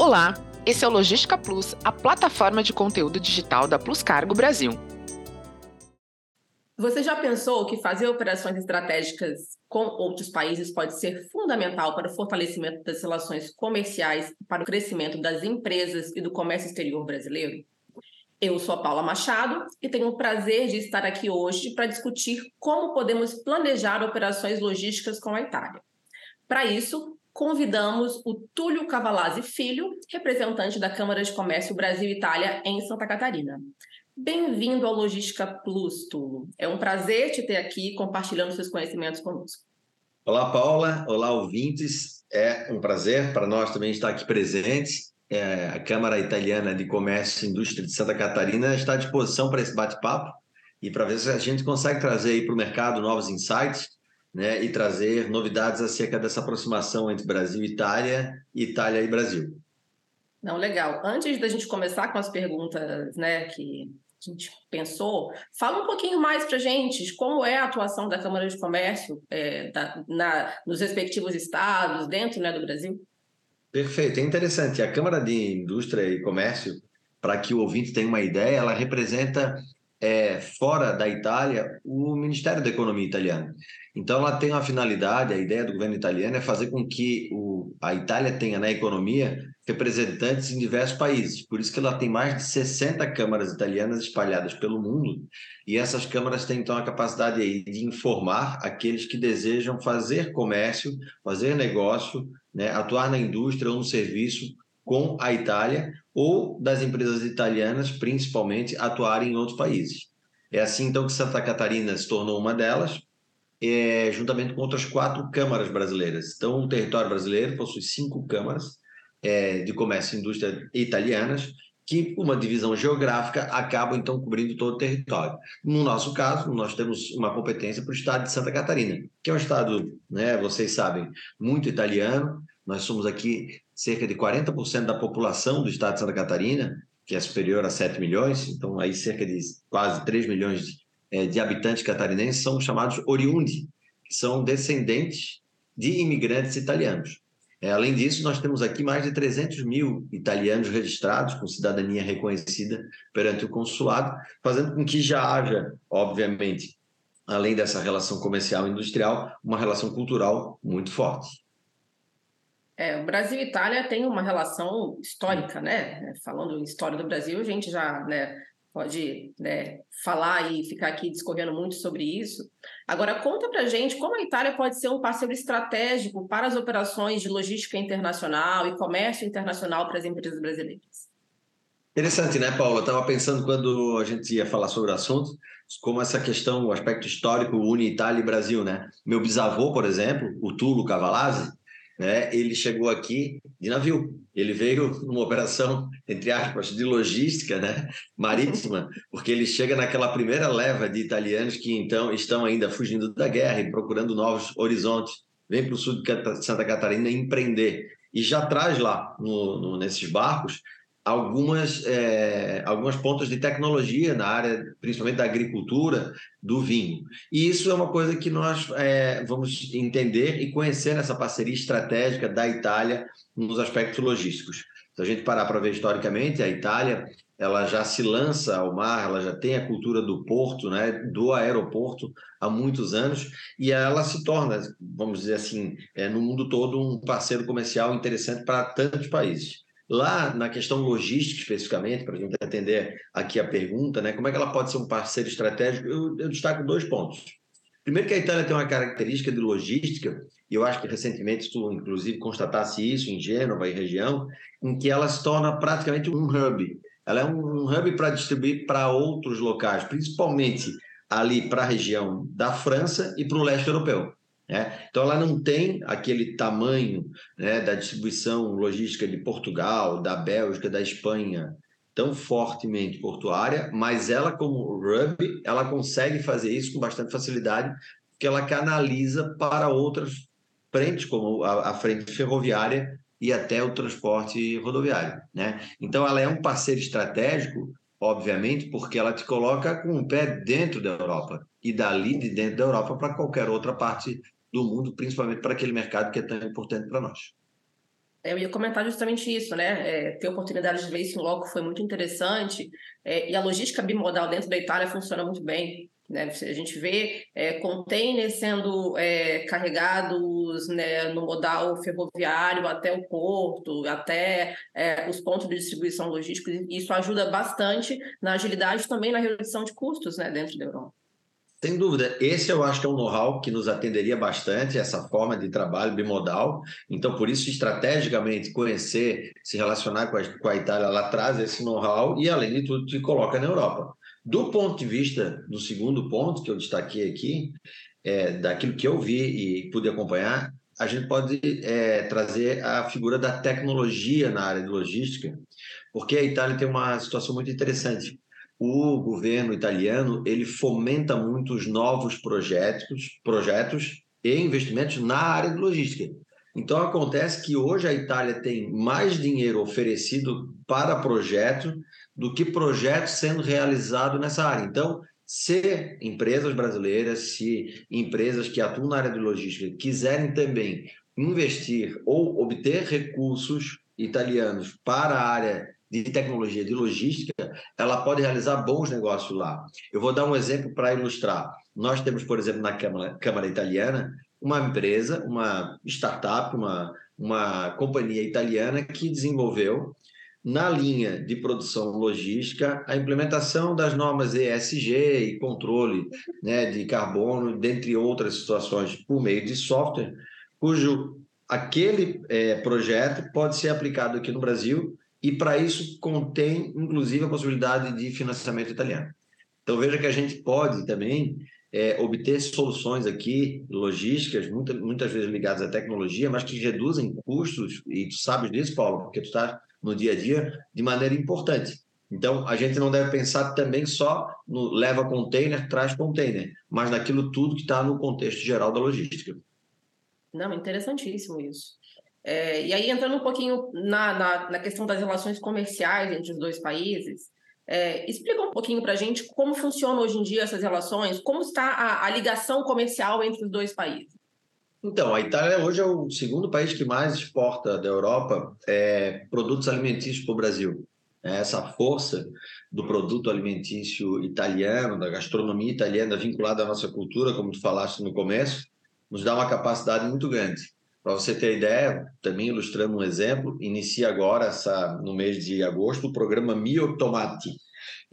Olá, esse é o Logística Plus, a plataforma de conteúdo digital da Plus Cargo Brasil. Você já pensou que fazer operações estratégicas com outros países pode ser fundamental para o fortalecimento das relações comerciais, para o crescimento das empresas e do comércio exterior brasileiro? Eu sou a Paula Machado e tenho o prazer de estar aqui hoje para discutir como podemos planejar operações logísticas com a Itália. Para isso, convidamos o Túlio Cavalazzi Filho, representante da Câmara de Comércio Brasil-Itália em Santa Catarina. Bem-vindo ao Logística Plus, Túlio. É um prazer te ter aqui compartilhando seus conhecimentos conosco. Olá, Paula. Olá, ouvintes. É um prazer para nós também estar aqui presentes. É, a Câmara Italiana de Comércio e Indústria de Santa Catarina está à disposição para esse bate-papo e para ver se a gente consegue trazer para o mercado novos insights né, e trazer novidades acerca dessa aproximação entre Brasil e Itália, Itália e Brasil. Não, legal. Antes da gente começar com as perguntas né, que a gente pensou, fala um pouquinho mais para a gente como é a atuação da Câmara de Comércio é, da, na, nos respectivos estados, dentro né, do Brasil. Perfeito, é interessante. A Câmara de Indústria e Comércio, para que o ouvinte tenha uma ideia, ela representa é, fora da Itália o Ministério da Economia italiano. Então, ela tem uma finalidade, a ideia do governo italiano é fazer com que o, a Itália tenha na economia representantes em diversos países. Por isso que ela tem mais de 60 câmaras italianas espalhadas pelo mundo, e essas câmaras têm, então, a capacidade aí de informar aqueles que desejam fazer comércio, fazer negócio, né, atuar na indústria ou no serviço com a Itália ou das empresas italianas, principalmente, atuarem em outros países. É assim, então, que Santa Catarina se tornou uma delas, é, juntamente com outras quatro câmaras brasileiras. Então, o território brasileiro possui cinco câmaras é, de comércio e indústria italianas, que, uma divisão geográfica, acabam, então, cobrindo todo o território. No nosso caso, nós temos uma competência para o estado de Santa Catarina, que é um estado, né, vocês sabem, muito italiano. Nós somos aqui cerca de 40% da população do estado de Santa Catarina, que é superior a 7 milhões, então aí cerca de quase 3 milhões de, é, de habitantes catarinenses são chamados oriundi, que são descendentes de imigrantes italianos. É, além disso, nós temos aqui mais de 300 mil italianos registrados com cidadania reconhecida perante o consulado, fazendo com que já haja, obviamente, além dessa relação comercial e industrial, uma relação cultural muito forte. É, o Brasil e Itália têm uma relação histórica, né? Falando em história do Brasil, a gente já né, pode né, falar e ficar aqui discorrendo muito sobre isso. Agora, conta para gente como a Itália pode ser um parceiro estratégico para as operações de logística internacional e comércio internacional para as empresas brasileiras. Interessante, né, Paula? Estava pensando quando a gente ia falar sobre o assunto, como essa questão, o aspecto histórico une Itália e Brasil, né? Meu bisavô, por exemplo, o Tulo Cavalazzi, né, ele chegou aqui de navio. Ele veio numa operação, entre aspas, de logística né, marítima, porque ele chega naquela primeira leva de italianos que então estão ainda fugindo da guerra e procurando novos horizontes. Vem para o sul de Santa Catarina empreender. E já traz lá, no, no, nesses barcos, algumas, é, algumas pontas de tecnologia na área, principalmente da agricultura, do vinho. E isso é uma coisa que nós é, vamos entender e conhecer nessa parceria estratégica da Itália nos aspectos logísticos. Se a gente parar para ver historicamente, a Itália ela já se lança ao mar, ela já tem a cultura do porto, né, do aeroporto há muitos anos, e ela se torna, vamos dizer assim, é, no mundo todo um parceiro comercial interessante para tantos países. Lá na questão logística, especificamente, para a gente atender aqui a pergunta, né, como é que ela pode ser um parceiro estratégico? Eu, eu destaco dois pontos. Primeiro, que a Itália tem uma característica de logística, e eu acho que recentemente tu, inclusive, constatasse isso em Gênova e região, em que ela se torna praticamente um hub. Ela é um hub para distribuir para outros locais, principalmente ali para a região da França e para o leste europeu. Né? Então, ela não tem aquele tamanho né, da distribuição logística de Portugal, da Bélgica, da Espanha, tão fortemente portuária, mas ela, como Ruby, ela consegue fazer isso com bastante facilidade, porque ela canaliza para outras frentes, como a, a frente ferroviária e até o transporte rodoviário. Né? Então, ela é um parceiro estratégico, obviamente, porque ela te coloca com o pé dentro da Europa e dali de dentro da Europa para qualquer outra parte do mundo, principalmente para aquele mercado que é tão importante para nós. Eu ia comentar justamente isso, né? É, ter oportunidade de ver isso em loco foi muito interessante. É, e a logística bimodal dentro da Itália funciona muito bem. Né? A gente vê é, containers sendo é, carregados né, no modal ferroviário até o porto, até é, os pontos de distribuição logísticos. E isso ajuda bastante na agilidade também na redução de custos né, dentro da Europa. Sem dúvida, esse eu acho que é um know-how que nos atenderia bastante, essa forma de trabalho bimodal. Então, por isso, estrategicamente, conhecer, se relacionar com a, com a Itália, ela traz esse know-how e, além de tudo, te coloca na Europa. Do ponto de vista do segundo ponto que eu destaquei aqui, é, daquilo que eu vi e pude acompanhar, a gente pode é, trazer a figura da tecnologia na área de logística, porque a Itália tem uma situação muito interessante o governo italiano ele fomenta muito os novos projetos, projetos e investimentos na área de logística. Então acontece que hoje a Itália tem mais dinheiro oferecido para projetos do que projetos sendo realizados nessa área. Então, se empresas brasileiras, se empresas que atuam na área de logística quiserem também investir ou obter recursos italianos para a área de tecnologia, de logística, ela pode realizar bons negócios lá. Eu vou dar um exemplo para ilustrar. Nós temos, por exemplo, na Câmara, Câmara Italiana, uma empresa, uma startup, uma, uma companhia italiana que desenvolveu na linha de produção logística a implementação das normas ESG e controle né, de carbono, dentre outras situações, por meio de software, cujo aquele é, projeto pode ser aplicado aqui no Brasil e para isso contém, inclusive, a possibilidade de financiamento italiano. Então veja que a gente pode também é, obter soluções aqui logísticas, muita, muitas vezes ligadas à tecnologia, mas que reduzem custos, e tu sabes disso, Paulo, porque tu está no dia a dia, de maneira importante. Então, a gente não deve pensar também só no leva container, traz container, mas naquilo tudo que está no contexto geral da logística. Não, interessantíssimo isso. É, e aí, entrando um pouquinho na, na, na, questão das relações comerciais entre os dois países, é, explica um pouquinho para a gente como funcionam hoje em dia essas relações, como está a, a, ligação comercial entre os dois países. Então, a Itália hoje é o segundo país que mais exporta da Europa é, produtos alimentícios para o Brasil. É, essa força do produto alimentício italiano, da gastronomia italiana vinculada à nossa cultura, como tu falaste no começo, nos dá uma capacidade muito grande. Para você ter ideia, também ilustrando um exemplo, inicia agora, essa, no mês de agosto, o programa Mio Tomati.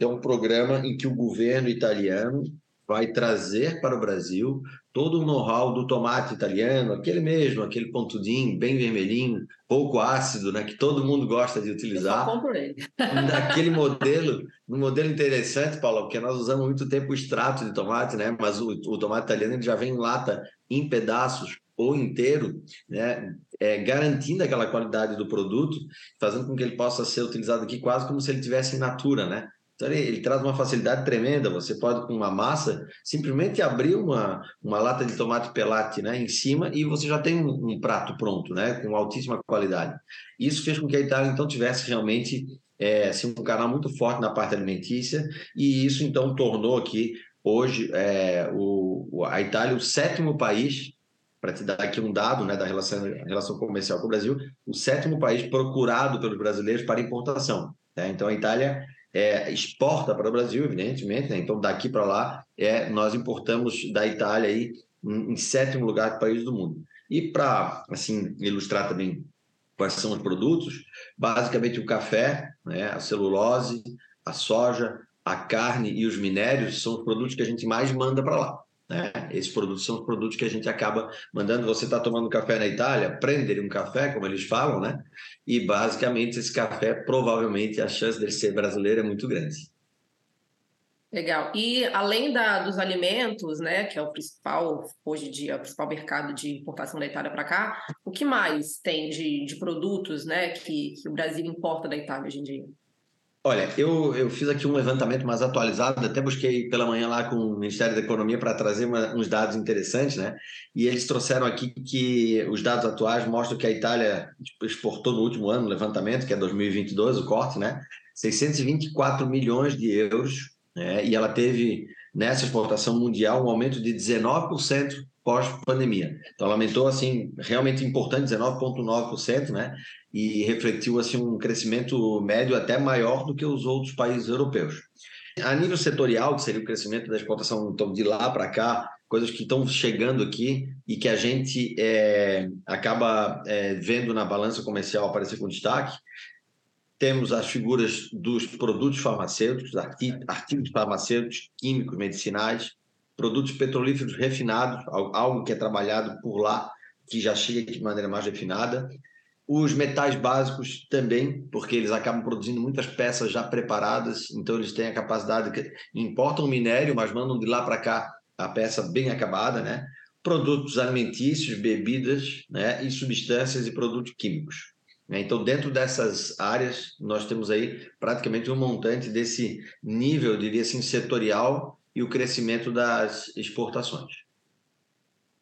É um programa em que o governo italiano vai trazer para o Brasil todo o know-how do tomate italiano, aquele mesmo, aquele pontudinho, bem vermelhinho, pouco ácido, né, que todo mundo gosta de utilizar. Eu compro ele. Naquele modelo, um modelo interessante, Paulo, porque nós usamos muito tempo o extrato de tomate, né, mas o, o tomate italiano ele já vem em lata, em pedaços, ou inteiro, né, é, garantindo aquela qualidade do produto, fazendo com que ele possa ser utilizado aqui quase como se ele tivesse natura, né? Então ele, ele, traz uma facilidade tremenda. Você pode com uma massa simplesmente abrir uma, uma lata de tomate pelate, né, em cima e você já tem um, um prato pronto, né, com altíssima qualidade. Isso fez com que a Itália então tivesse realmente é, assim, um canal muito forte na parte alimentícia e isso então tornou aqui hoje é, o, a Itália o sétimo país para te dar aqui um dado né, da relação, relação comercial com o Brasil, o sétimo país procurado pelos brasileiros para importação. Né? Então, a Itália é, exporta para o Brasil, evidentemente, né? então daqui para lá é, nós importamos da Itália aí, em, em sétimo lugar do país do mundo. E para assim, ilustrar também quais são os produtos, basicamente o café, né, a celulose, a soja, a carne e os minérios são os produtos que a gente mais manda para lá. Né? Esses produtos são os produtos que a gente acaba mandando. Você está tomando café na Itália, prender um café, como eles falam, né? E basicamente esse café, provavelmente, a chance dele ser brasileiro é muito grande. Legal. E além da, dos alimentos, né, que é o principal, hoje em dia, o principal mercado de importação da Itália para cá, o que mais tem de, de produtos né, que, que o Brasil importa da Itália hoje em dia? Olha, eu, eu fiz aqui um levantamento mais atualizado, até busquei pela manhã lá com o Ministério da Economia para trazer uma, uns dados interessantes, né? E eles trouxeram aqui que os dados atuais mostram que a Itália exportou no último ano, levantamento, que é 2022, o corte, né? 624 milhões de euros, né? E ela teve nessa exportação mundial um aumento de 19% pós-pandemia. Então, aumentou assim realmente importante, 19,9%, né? E refletiu assim um crescimento médio até maior do que os outros países europeus. A nível setorial, que seria o crescimento da exportação então, de lá para cá, coisas que estão chegando aqui e que a gente é, acaba é, vendo na balança comercial aparecer com destaque, temos as figuras dos produtos farmacêuticos, artigos farmacêuticos, químicos, medicinais, produtos petrolíferos refinados, algo que é trabalhado por lá, que já chega de maneira mais refinada. Os metais básicos também, porque eles acabam produzindo muitas peças já preparadas, então eles têm a capacidade que importam minério, mas mandam de lá para cá a peça bem acabada, né? Produtos alimentícios, bebidas, né? E substâncias e produtos químicos. Né? Então, dentro dessas áreas, nós temos aí praticamente um montante desse nível, diria assim, setorial e o crescimento das exportações.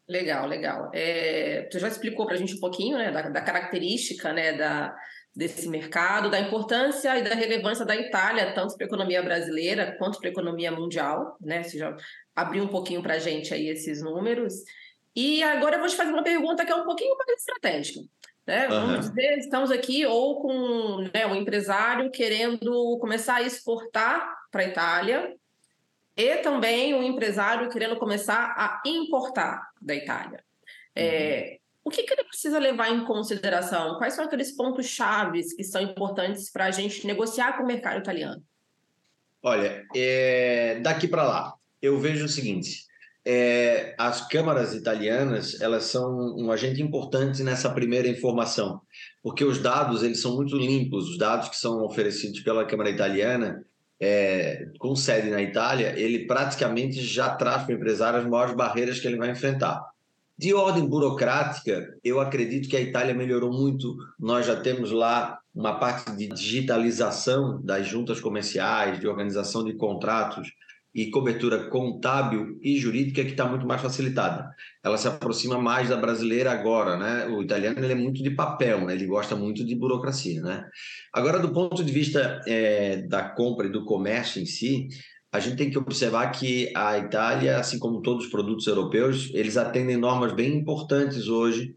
Legal, legal. É, você já explicou para a gente um pouquinho né, da, da característica né, da, desse mercado, da importância e da relevância da Itália, tanto para a economia brasileira quanto para a economia mundial. Né? Você já abriu um pouquinho para a gente aí esses números. E agora eu vou te fazer uma pergunta que é um pouquinho mais estratégica. Né? Uhum. Vamos dizer, estamos aqui ou com né, um empresário querendo começar a exportar para a Itália e também um empresário querendo começar a importar da Itália. É, uhum. O que, que, ele precisa levar em consideração? Quais são aqueles pontos chaves que são importantes para a gente negociar com o mercado italiano? Olha, é, daqui para lá, eu vejo o seguinte: é, as câmaras italianas elas são um agente importante nessa primeira informação, porque os dados eles são muito limpos, os dados que são oferecidos pela Câmara Italiana é, com sede na Itália, ele praticamente já traz para o empresário as maiores barreiras que ele vai enfrentar. De ordem burocrática, eu acredito que a Itália melhorou muito. Nós já temos lá uma parte de digitalização das juntas comerciais, de organização de contratos, e cobertura contábil e jurídica que está muito mais facilitada. Ela se aproxima mais da brasileira agora, né? O italiano ele é muito de papel, né? Ele gosta muito de burocracia, né? Agora, do ponto de vista é, da compra e do comércio em si, a gente tem que observar que a Itália, assim como todos os produtos europeus, eles atendem normas bem importantes hoje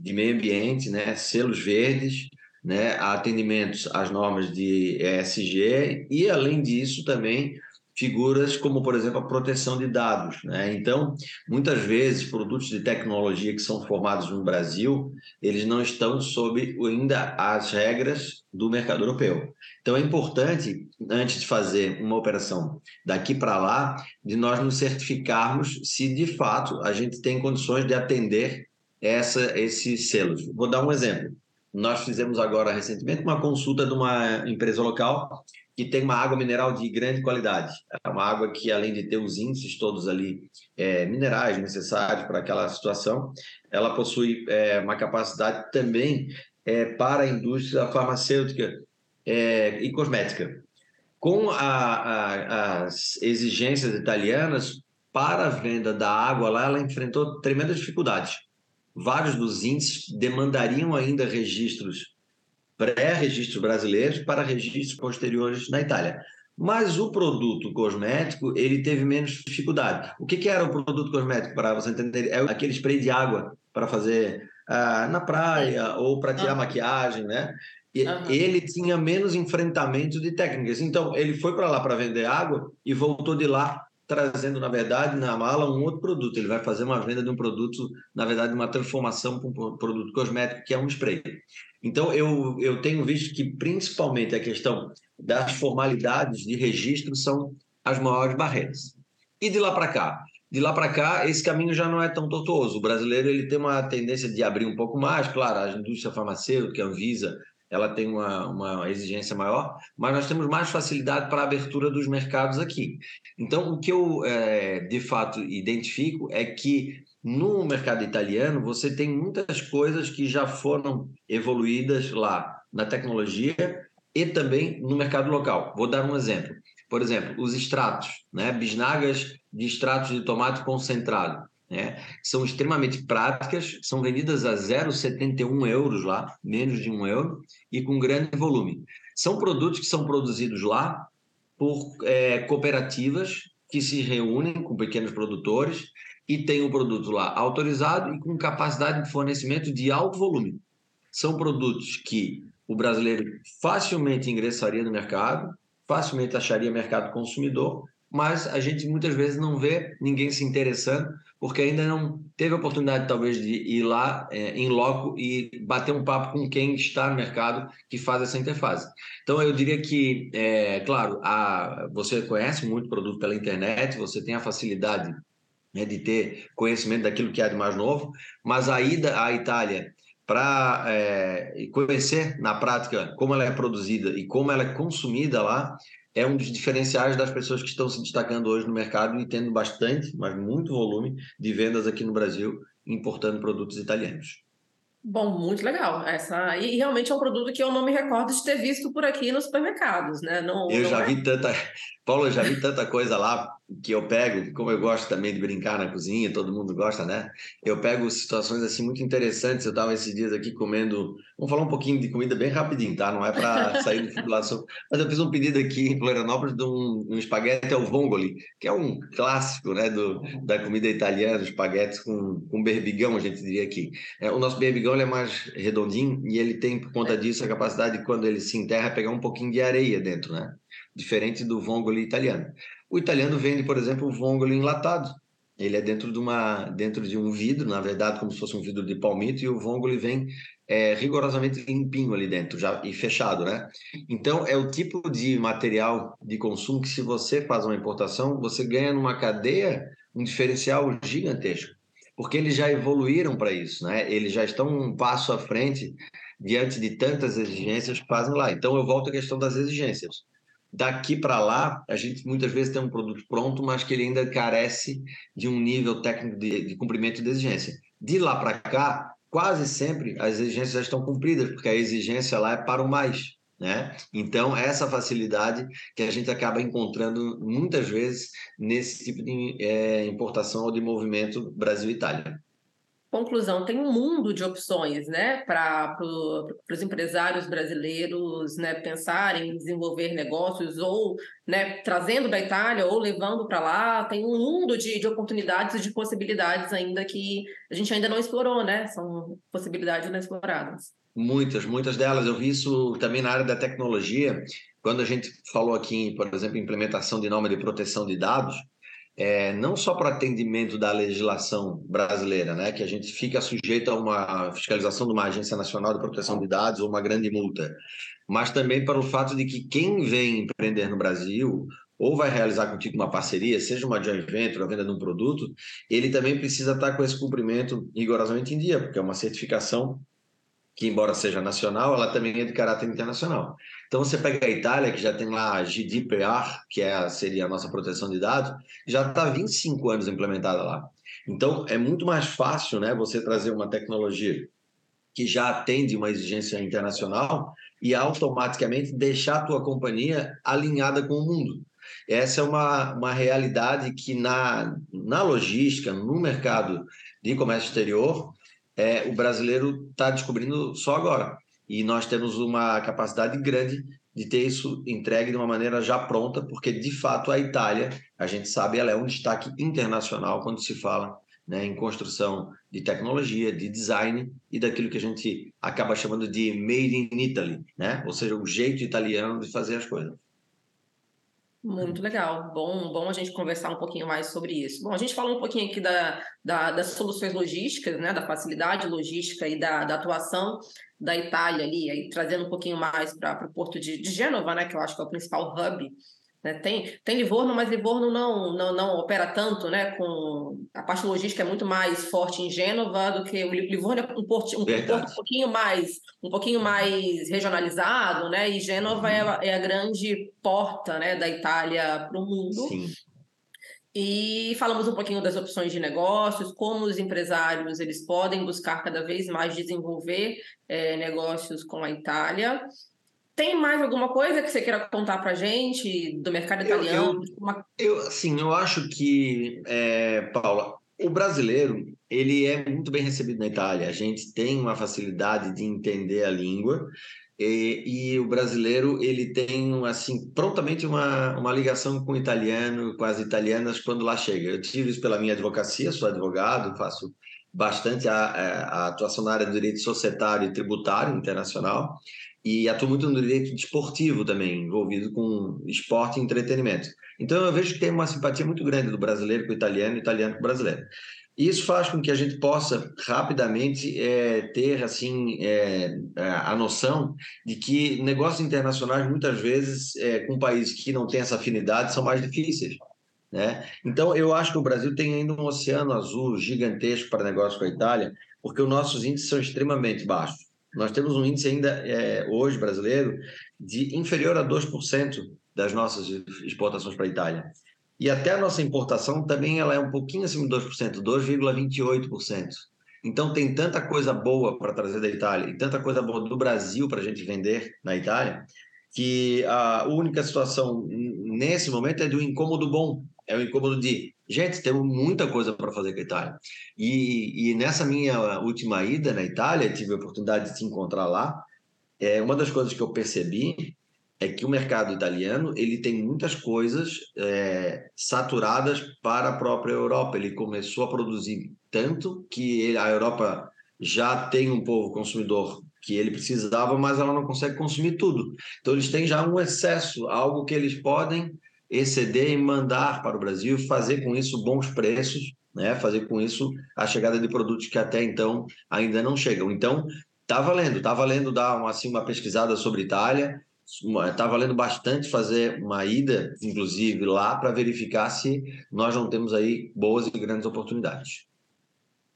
de meio ambiente, né? Selos verdes, né? Atendimentos às normas de ESG e, além disso, também figuras como, por exemplo, a proteção de dados. Né? Então, muitas vezes, produtos de tecnologia que são formados no Brasil, eles não estão sob ainda as regras do mercado europeu. Então, é importante, antes de fazer uma operação daqui para lá, de nós nos certificarmos se, de fato, a gente tem condições de atender essa, esses selos. Vou dar um exemplo. Nós fizemos agora, recentemente, uma consulta de uma empresa local que tem uma água mineral de grande qualidade. É uma água que, além de ter os índices todos ali é, minerais necessários para aquela situação, ela possui é, uma capacidade também é, para a indústria farmacêutica é, e cosmética. Com a, a, as exigências italianas para a venda da água lá, ela enfrentou tremendas dificuldades. Vários dos índices demandariam ainda registros pré-registros brasileiros para registros posteriores na Itália. Mas o produto cosmético, ele teve menos dificuldade. O que, que era o produto cosmético, para você entender? É aquele spray de água para fazer ah, na praia ou para tirar maquiagem, né? E uhum. Ele tinha menos enfrentamento de técnicas. Então, ele foi para lá para vender água e voltou de lá trazendo, na verdade, na mala um outro produto. Ele vai fazer uma venda de um produto, na verdade, uma transformação para um produto cosmético, que é um spray. Então, eu, eu tenho visto que, principalmente, a questão das formalidades de registro são as maiores barreiras. E de lá para cá? De lá para cá, esse caminho já não é tão tortuoso. O brasileiro ele tem uma tendência de abrir um pouco mais, claro, a indústria farmacêutica, a Anvisa, ela tem uma, uma exigência maior, mas nós temos mais facilidade para a abertura dos mercados aqui. Então, o que eu, é, de fato, identifico é que no mercado italiano, você tem muitas coisas que já foram evoluídas lá na tecnologia e também no mercado local. Vou dar um exemplo. Por exemplo, os extratos, né? bisnagas de extratos de tomate concentrado né? São extremamente práticas, são vendidas a 0,71 euros lá, menos de um euro, e com grande volume. São produtos que são produzidos lá por é, cooperativas que se reúnem com pequenos produtores e tem o produto lá autorizado e com capacidade de fornecimento de alto volume. São produtos que o brasileiro facilmente ingressaria no mercado, facilmente acharia mercado consumidor, mas a gente muitas vezes não vê ninguém se interessando, porque ainda não teve a oportunidade, talvez, de ir lá é, em loco e bater um papo com quem está no mercado que faz essa interface. Então, eu diria que, é, claro, a, você conhece muito produto pela internet, você tem a facilidade né, de ter conhecimento daquilo que é de mais novo, mas a ida à Itália para é, conhecer na prática como ela é produzida e como ela é consumida lá, é um dos diferenciais das pessoas que estão se destacando hoje no mercado e tendo bastante, mas muito volume de vendas aqui no Brasil, importando produtos italianos. Bom, muito legal. Essa e realmente é um produto que eu não me recordo de ter visto por aqui nos supermercados, né? Não, eu não já é... vi tanta, Paulo, eu já vi tanta coisa lá que eu pego, como eu gosto também de brincar na cozinha, todo mundo gosta, né? Eu pego situações assim muito interessantes. Eu estava esses dias aqui comendo, vamos falar um pouquinho de comida bem rapidinho, tá? Não é para sair do fibulação, mas eu fiz um pedido aqui em Florianópolis de um, um espaguete ao vongoli, que é um clássico, né, do, da comida italiana, espaguetes com, com berbigão, a gente diria aqui. É, o nosso berbigão é mais redondinho e ele tem por conta disso a capacidade de quando ele se enterra pegar um pouquinho de areia dentro, né? Diferente do vongoli italiano. O italiano vende, por exemplo, o vongole enlatado. Ele é dentro de, uma, dentro de um vidro, na verdade, como se fosse um vidro de palmito, e o vongole vem é, rigorosamente limpinho ali dentro já, e fechado, né? Então, é o tipo de material de consumo que, se você faz uma importação, você ganha numa cadeia um diferencial gigantesco, porque eles já evoluíram para isso, né? Eles já estão um passo à frente diante de tantas exigências que fazem lá. Então, eu volto à questão das exigências daqui para lá, a gente muitas vezes tem um produto pronto, mas que ele ainda carece de um nível técnico de, de cumprimento de exigência. De lá para cá, quase sempre as exigências já estão cumpridas, porque a exigência lá é para o mais. Né? Então, essa facilidade que a gente acaba encontrando muitas vezes nesse tipo de é, importação ou de movimento Brasil-Itália. Conclusão, tem um mundo de opções né, para pro, os empresários brasileiros né, pensarem em desenvolver negócios ou né, trazendo da Itália ou levando para lá. Tem um mundo de, de oportunidades e de possibilidades ainda que a gente ainda não explorou, né? São possibilidades não exploradas. Muitas, muitas delas. Eu vi isso também na área da tecnologia. Quando a gente falou aqui, por exemplo, implementação de norma de proteção de dados, é, não só para atendimento da legislação brasileira, né, que a gente fica sujeito a uma fiscalização de uma agência nacional de proteção de dados ou uma grande multa, mas também para o fato de que quem vem empreender no Brasil ou vai realizar contigo uma parceria, seja uma joint venture, a venda de um produto, ele também precisa estar com esse cumprimento rigorosamente em dia, porque é uma certificação que embora seja nacional, ela também é de caráter internacional. Então você pega a Itália, que já tem lá a GDPR, que é, seria a nossa proteção de dados, já está 25 anos implementada lá. Então é muito mais fácil né, você trazer uma tecnologia que já atende uma exigência internacional e automaticamente deixar a tua companhia alinhada com o mundo. Essa é uma, uma realidade que na, na logística, no mercado de comércio exterior, é, o brasileiro está descobrindo só agora. E nós temos uma capacidade grande de ter isso entregue de uma maneira já pronta, porque de fato a Itália, a gente sabe, ela é um destaque internacional quando se fala né, em construção de tecnologia, de design e daquilo que a gente acaba chamando de made in Italy, né? ou seja, o jeito italiano de fazer as coisas. Muito legal. Bom, bom a gente conversar um pouquinho mais sobre isso. Bom, a gente falou um pouquinho aqui da, da das soluções logísticas, né, da facilidade logística e da, da atuação da Itália ali, aí, trazendo um pouquinho mais para o porto de, de Gênova, né, que eu acho que é o principal hub né? Tem, tem Livorno, mas Livorno não, não, não opera tanto, né? Com a parte logística é muito mais forte em Gênova do que o Livorno é um porto um, porto um pouquinho mais um pouquinho mais regionalizado, né? E Gênova é, a, é a grande porta, né, da Itália para o mundo. Sim. E falamos um pouquinho das opções de negócios, como os empresários eles podem buscar cada vez mais desenvolver é, negócios com a Itália. Tem mais alguma coisa que você queira contar para gente do mercado italiano? Eu, eu, eu assim, eu acho que, é, Paula, o brasileiro ele é muito bem recebido na Itália. A gente tem uma facilidade de entender a língua. e, e, o brasileiro ele tem assim prontamente uma, uma ligação com o italiano, com as italianas quando lá chega. Eu tive isso pela minha advocacia, sou advogado, faço bastante a, a, atuação na área do direito societário e tributário internacional e atuo muito no direito desportivo também, envolvido com esporte e entretenimento. Então eu vejo que tem uma simpatia muito grande do brasileiro com o italiano e italiano com o brasileiro. Isso faz com que a gente possa rapidamente é, ter assim é, a noção de que negócios internacionais muitas vezes é, com países que não têm essa afinidade são mais difíceis. Né? Então eu acho que o Brasil tem ainda um oceano azul gigantesco para negócios com a Itália, porque os nossos índices são extremamente baixos. Nós temos um índice ainda é, hoje brasileiro de inferior a 2% das nossas exportações para a Itália. E até a nossa importação também ela é um pouquinho acima de 2%, 2,28%. Então tem tanta coisa boa para trazer da Itália e tanta coisa boa do Brasil para a gente vender na Itália, que a única situação nesse momento é do incômodo bom, é o incômodo de gente, temos muita coisa para fazer com a Itália. E, e, nessa minha última ida na Itália, tive a oportunidade de te encontrar lá. É, uma das coisas que eu percebi é que o mercado italiano ele tem muitas coisas é, saturadas para a própria Europa. Ele começou a produzir tanto que ele, a Europa já tem um povo consumidor que ele precisava, mas ela não consegue consumir tudo. Então eles têm já um excesso, algo que eles podem exceder e mandar para o Brasil, fazer com isso bons preços, né? fazer com isso a chegada de produtos que até então ainda não chegam. Então, está valendo, está valendo dar uma, assim, uma pesquisada sobre Itália, está valendo bastante fazer uma ida, inclusive, lá para verificar se nós não temos aí boas e grandes oportunidades.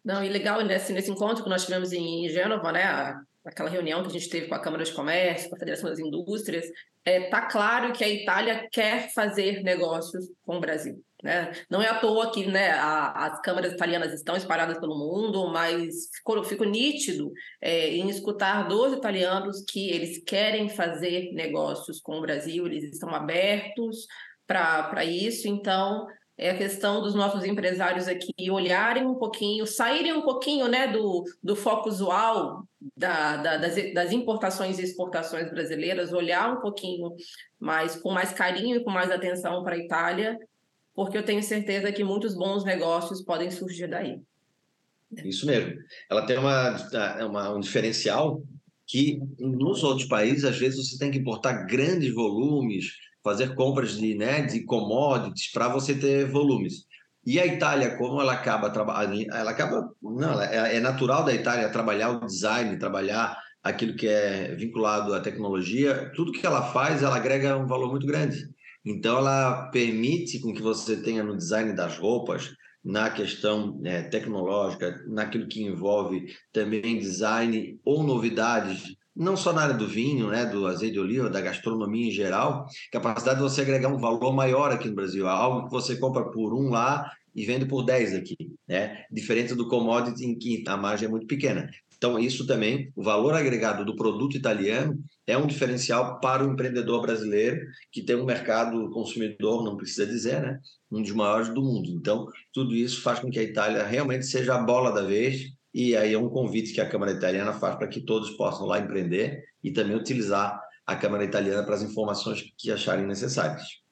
Não, e legal nesse, nesse encontro que nós tivemos em Gênova, né? Aquela reunião que a gente teve com a Câmara de Comércio, com a Federação das Indústrias, está é, tá claro que a Itália quer fazer negócios com o Brasil. Né? Não é à toa que né, a, as câmaras italianas estão espalhadas pelo mundo, mas ficou, ficou nítido é, em escutar dos italianos que eles querem fazer negócios com o Brasil, eles estão abertos para isso. Então, é a questão dos nossos empresários aqui olharem um pouquinho, saírem um pouquinho né, do, do foco usual da, da, das, das, importações e exportações brasileiras, olhar um pouquinho mais com mais carinho e com mais atenção para a Itália, porque eu tenho certeza que muitos bons negócios podem surgir daí. Isso mesmo. Ela tem uma, uma, um diferencial que nos outros países, às vezes, você tem que importar grandes volumes, fazer compras de, né, de commodities para você ter volumes. E a Itália, como ela acaba trabalhando, ela acaba, não, é, é natural da Itália trabalhar o design, trabalhar aquilo que é vinculado à tecnologia, tudo que ela faz, ela agrega um valor muito grande. Então, ela permite com que você tenha no design das roupas, na questão é, tecnológica, naquilo que envolve também design ou novidades não só na área do vinho, né, do azeite de oliva, da gastronomia em geral, capacidade de você agregar um valor maior aqui no Brasil, algo que você compra por um lá e vende por 10 aqui, né? Diferente do commodity em que a margem é muito pequena. Então, isso também, o valor agregado do produto italiano é um diferencial para o empreendedor brasileiro, que tem um mercado consumidor, não precisa dizer, né? Um dos maiores do mundo. Então, tudo isso faz com que a Itália realmente seja a bola da vez e aí é um convite que a Câmara Italiana faz para que todos possam lá empreender e também utilizar a Câmara Italiana para as informações que acharem necessárias.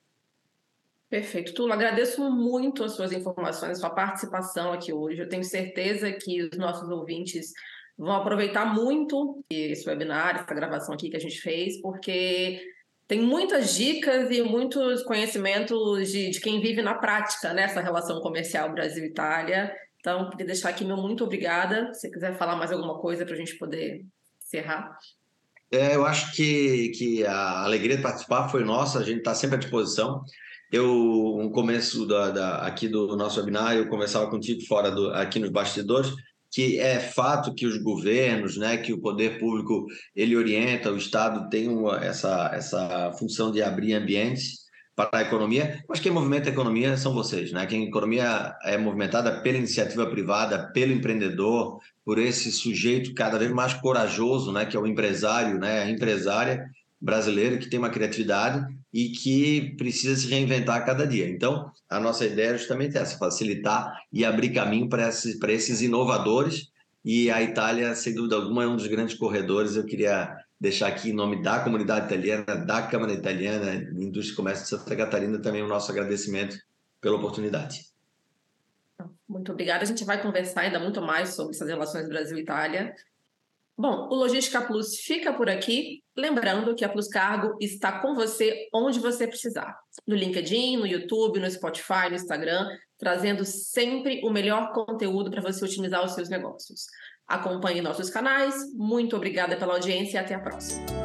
Perfeito. Tula, agradeço muito as suas informações, a sua participação aqui hoje. Eu tenho certeza que os nossos ouvintes vão aproveitar muito esse webinar, essa gravação aqui que a gente fez, porque tem muitas dicas e muitos conhecimentos de, de quem vive na prática nessa relação comercial Brasil-Itália. Então, queria deixar aqui meu muito obrigada. Se quiser falar mais alguma coisa para a gente poder encerrar. É, eu acho que, que a alegria de participar foi nossa, a gente está sempre à disposição. Eu, no começo da, da, aqui do nosso webinar, eu conversava contigo fora do, aqui nos bastidores, que é fato que os governos, né, que o poder público ele orienta, o Estado tem uma, essa, essa função de abrir ambientes para a economia, mas quem movimenta a economia são vocês, né? Quem a economia é movimentada pela iniciativa privada, pelo empreendedor, por esse sujeito cada vez mais corajoso, né? Que é o empresário, né? A empresária brasileira que tem uma criatividade e que precisa se reinventar a cada dia. Então, a nossa ideia é justamente essa, facilitar e abrir caminho para esses, para esses inovadores e a Itália, sem dúvida alguma, é um dos grandes corredores. Eu queria deixar aqui em nome da comunidade italiana, da Câmara Italiana, Indústria e Comércio de Santa Catarina, também o nosso agradecimento pela oportunidade. Muito obrigada. A gente vai conversar ainda muito mais sobre essas relações Brasil-Itália. Bom, o Logística Plus fica por aqui. Lembrando que a Plus Cargo está com você onde você precisar. No LinkedIn, no YouTube, no Spotify, no Instagram, trazendo sempre o melhor conteúdo para você otimizar os seus negócios. Acompanhe nossos canais. Muito obrigada pela audiência e até a próxima.